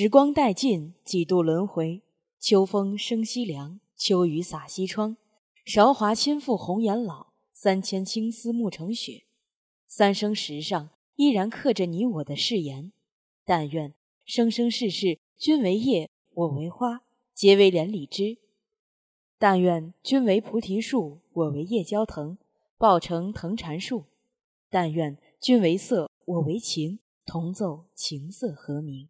时光殆尽，几度轮回。秋风生西凉，秋雨洒西窗。韶华倾覆红颜老，三千青丝暮成雪。三生石上依然刻着你我的誓言。但愿生生世世，君为叶，我为花，结为连理枝。但愿君为菩提树，我为叶焦藤，抱成藤缠树。但愿君为色，我为琴，同奏琴瑟和鸣。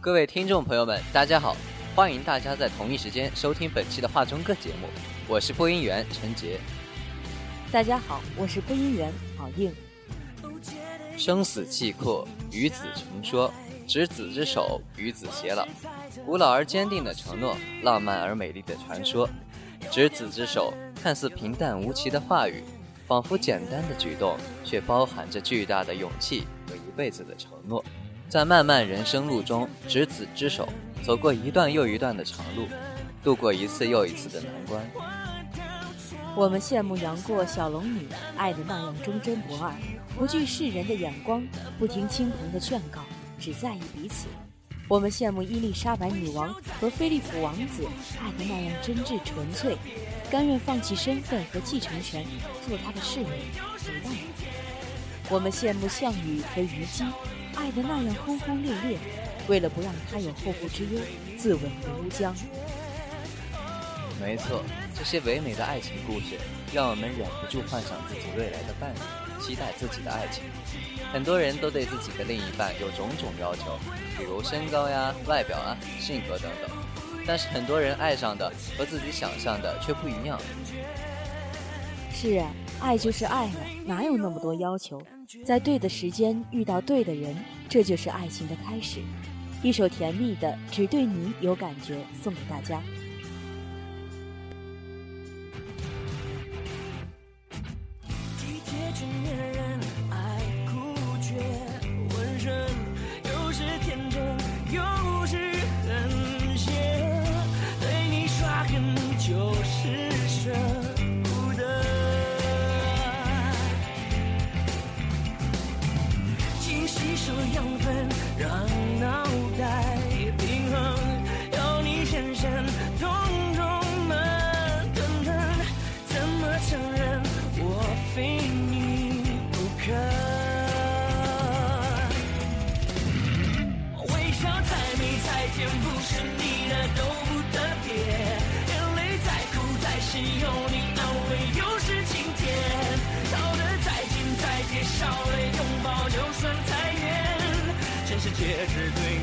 各位听众朋友们，大家好！欢迎大家在同一时间收听本期的画中歌节目，我是播音员陈杰。大家好，我是播音员郝应。生死契阔，与子成说，执子之手，与子偕老。古老而坚定的承诺，浪漫而美丽的传说。执子之手，看似平淡无奇的话语，仿佛简单的举动，却包含着巨大的勇气和一辈子的承诺。在漫漫人生路中，执子之手，走过一段又一段的长路，度过一次又一次的难关。我们羡慕杨过、小龙女爱的那样忠贞不二，不惧世人的眼光，不听亲朋的劝告，只在意彼此。我们羡慕伊丽莎白女王和菲利普王子爱的那样真挚纯粹，甘愿放弃身份和继承权，做他的侍女，陪伴。我们羡慕项羽和虞姬。爱的那样轰轰烈烈，为了不让他有后顾之忧，自刎于乌江。没错，这些唯美的爱情故事，让我们忍不住幻想自己未来的伴侣，期待自己的爱情。很多人都对自己的另一半有种种要求，比如身高呀、外表啊、性格等等。但是很多人爱上的和自己想象的却不一样。是啊，爱就是爱了，哪有那么多要求？在对的时间遇到对的人，这就是爱情的开始。一首甜蜜的《只对你有感觉》送给大家。戒指对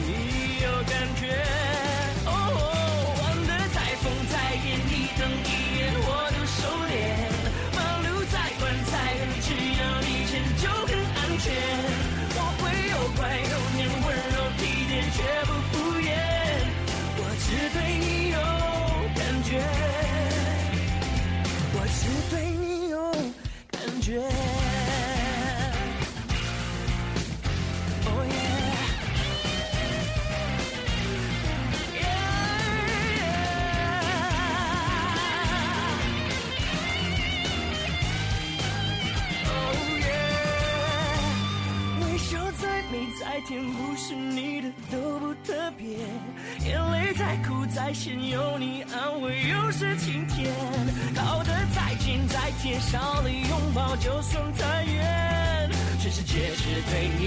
就算太远。全世界只对你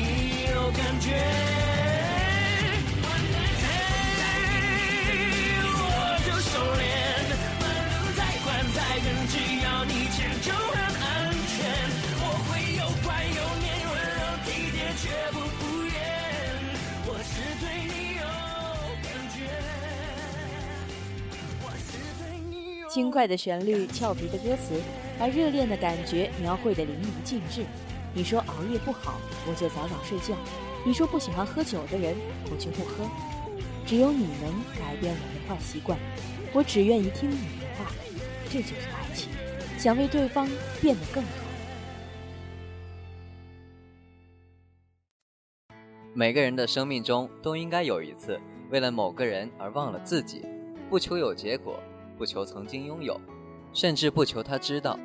轻快的旋律，俏皮的歌词，把热恋的感觉描绘得淋漓尽致。你说熬夜不好，我就早早睡觉；你说不喜欢喝酒的人，我就不喝。只有你能改变我的坏习惯，我只愿意听你的话。这就是爱情，想为对方变得更好。每个人的生命中都应该有一次，为了某个人而忘了自己，不求有结果。不求曾经拥有，甚至不求他知道，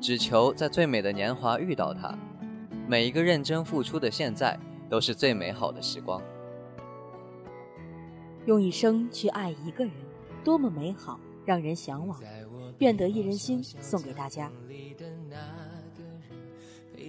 只求在最美的年华遇到他。每一个认真付出的现在，都是最美好的时光。用一生去爱一个人，多么美好，让人向往。愿得一人心，送给大家。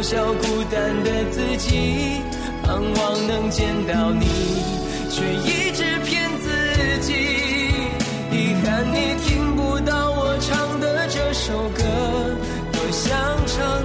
语，嘲笑孤单的自己，盼望能见到你，却一直骗自己。遗憾你听不到我唱的这首歌，多想唱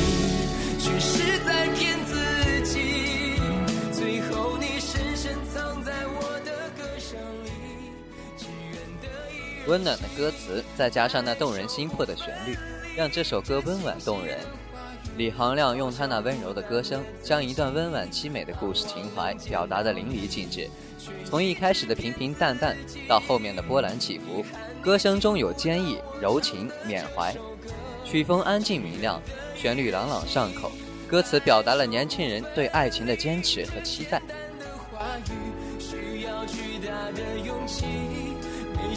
温暖的歌词，再加上那动人心魄的旋律，让这首歌温婉动人。李行亮用他那温柔的歌声，将一段温婉凄美的故事情怀表达得淋漓尽致。从一开始的平平淡淡，到后面的波澜起伏，歌声中有坚毅、柔情、缅怀。曲风安静明亮。旋律朗朗上口，歌词表达了年轻人对爱情的坚持和期待。没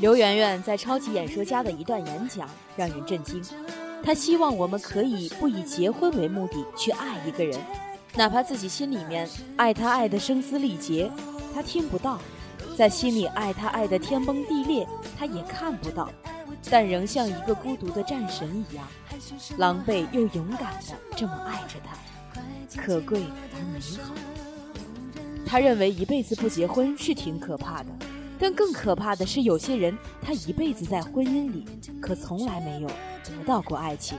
刘媛媛在《超级演说家》的一段演讲让人震惊。她希望我们可以不以结婚为目的去爱一个人，哪怕自己心里面爱他爱得声嘶力竭，他听不到；在心里爱他爱得天崩地裂，他也看不到。但仍像一个孤独的战神一样，狼狈又勇敢地这么爱着他，可贵而美好。他认为一辈子不结婚是挺可怕的，但更可怕的是有些人他一辈子在婚姻里，可从来没有得到过爱情。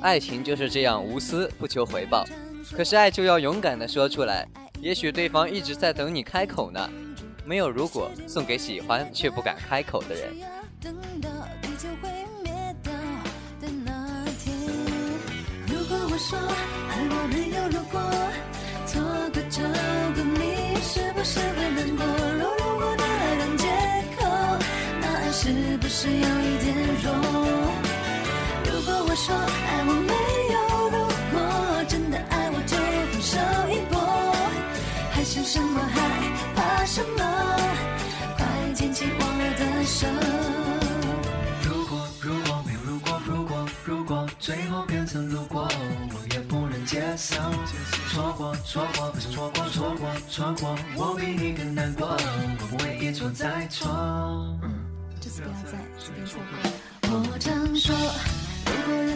爱情就是这样无私不求回报，可是爱就要勇敢的说出来，也许对方一直在等你开口呢。没有如果，送给喜欢却不敢开口的人。如果我说爱我没有如果，错过就过你是不是会难过？是不是有一点弱？如果我说爱我没有如果，真的爱我就放手一搏，还想什么害怕什么？快牵起我的手。如果如果没有如果如果如果最后变成如果，我也不能接受。错过错过不是错过错过错过，我比你更难过，我不会一错再错。不要再随便错过。我常说，如果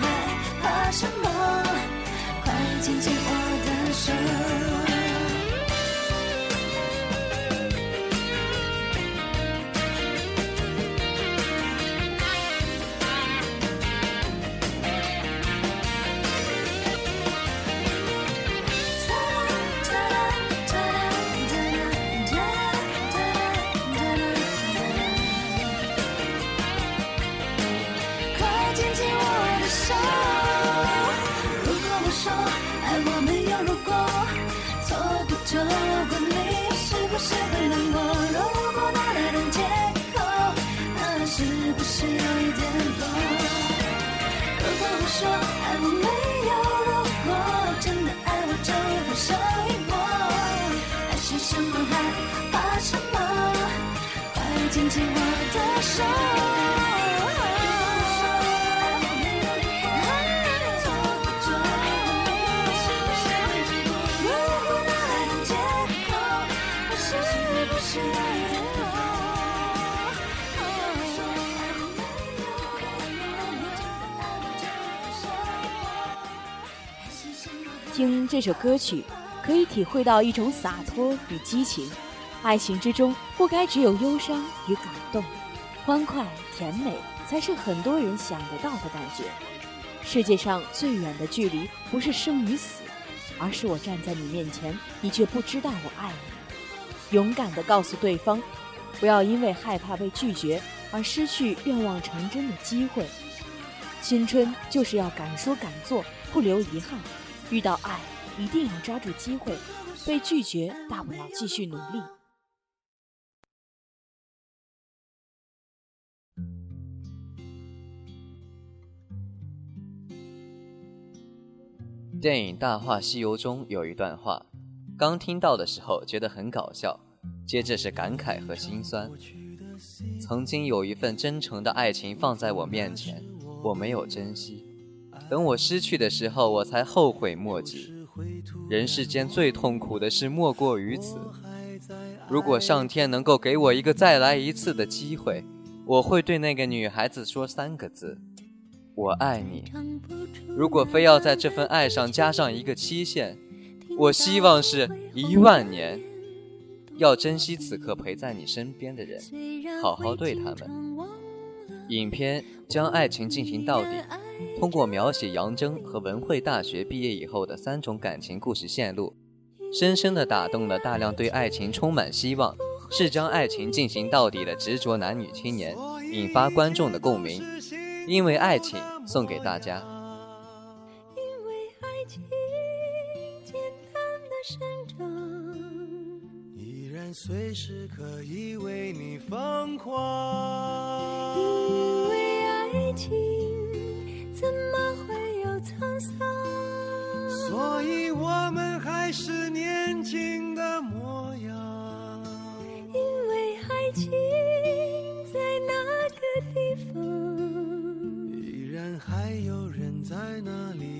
害怕什么？快牵起我的手。听这首歌曲，可以体会到一种洒脱与激情。爱情之中不该只有忧伤与感动，欢快甜美才是很多人想得到的感觉。世界上最远的距离，不是生与死，而是我站在你面前，你却不知道我爱你。勇敢地告诉对方，不要因为害怕被拒绝而失去愿望成真的机会。青春就是要敢说敢做，不留遗憾。遇到爱，一定要抓住机会；被拒绝，大不了继续努力。电影《大话西游》中有一段话，刚听到的时候觉得很搞笑，接着是感慨和心酸。曾经有一份真诚的爱情放在我面前，我没有珍惜，等我失去的时候，我才后悔莫及。人世间最痛苦的事莫过于此。如果上天能够给我一个再来一次的机会，我会对那个女孩子说三个字：我爱你。如果非要在这份爱上加上一个期限，我希望是一万年。要珍惜此刻陪在你身边的人，好好对他们。影片将爱情进行到底，通过描写杨铮和文慧大学毕业以后的三种感情故事线路，深深地打动了大量对爱情充满希望、是将爱情进行到底的执着男女青年。引发观众的共鸣。因为爱情，送给大家。因为爱情简单的生长，依然随时可以为你疯狂。因为爱情怎么会有沧桑？所以我们还是年轻的模样。因为爱情在那个地方，依然还有人在那里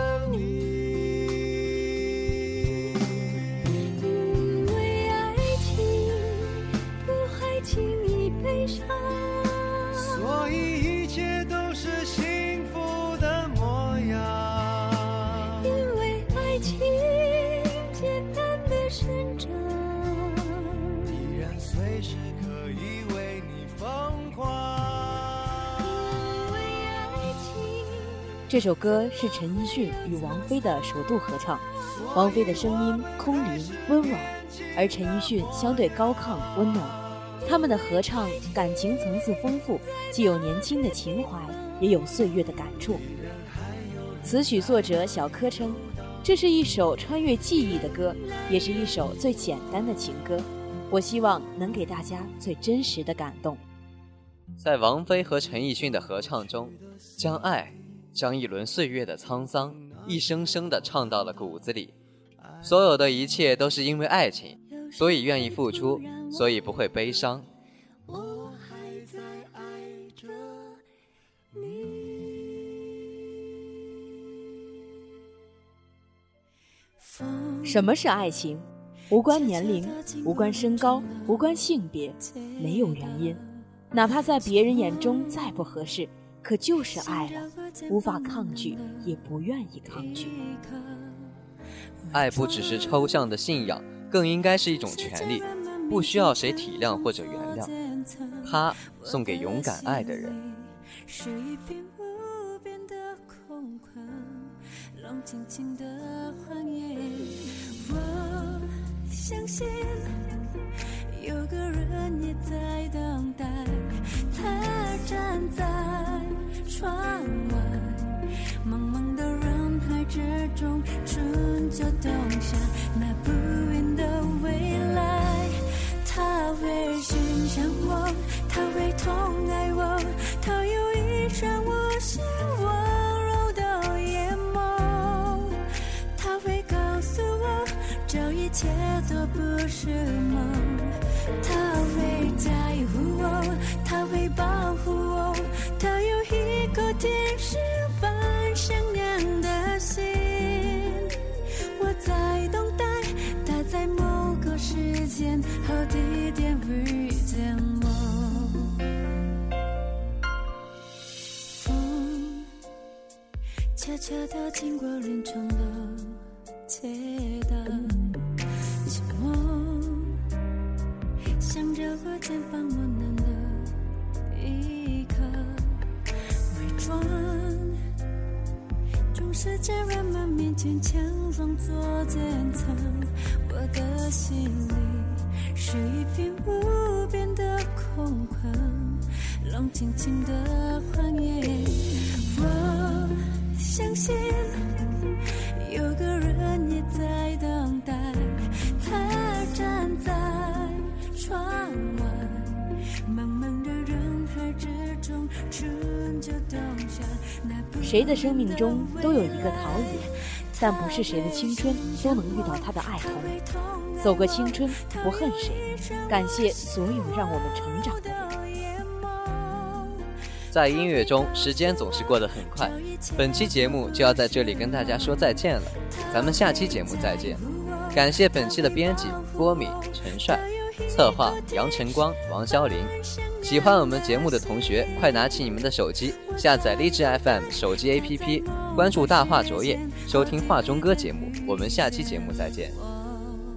这首歌是陈奕迅与王菲的首度合唱，王菲的声音空灵温婉，而陈奕迅相对高亢温暖。他们的合唱感情层次丰富，既有年轻的情怀，也有岁月的感触。词曲作者小柯称，这是一首穿越记忆的歌，也是一首最简单的情歌。我希望能给大家最真实的感动。在王菲和陈奕迅的合唱中，将爱，将一轮岁月的沧桑，一声声地唱到了骨子里。所有的一切都是因为爱情，所以愿意付出，所以不会悲伤。我还在爱着你。什么是爱情？无关年龄，无关身高，无关性别，没有原因。哪怕在别人眼中再不合适，可就是爱了，无法抗拒，也不愿意抗拒。爱不只是抽象的信仰，更应该是一种权利，不需要谁体谅或者原谅。它送给勇敢爱的人。是一片无边的空旷，冷清清的荒野。我相信有个人也在春秋冬夏，那不远的未来，他会欣赏我，他会痛爱我，他有一双无限温柔的眼眸，他会告诉我，这一切都不是梦，他悄悄经过人潮的街道，寂寞想着我肩膀温暖的依靠，伪装总是在人们面前强装作坚强，我的心里是一片无边的空旷，冷清清的荒野。我相信有个人也在等待，他站在窗外，茫茫的人海之中，春秋冬夏，谁的生命中都有一个陶冶，但不是谁的青春都能遇到他的爱童。走过青春，不恨谁。感谢所有让我们成长的人。在音乐中，时间总是过得很快。本期节目就要在这里跟大家说再见了，咱们下期节目再见。感谢本期的编辑郭敏、陈帅，策划杨晨光、王潇林。喜欢我们节目的同学，快拿起你们的手机，下载荔枝 FM 手机 APP，关注大话卓越，收听画中歌节目。我们下期节目再见。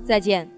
再见。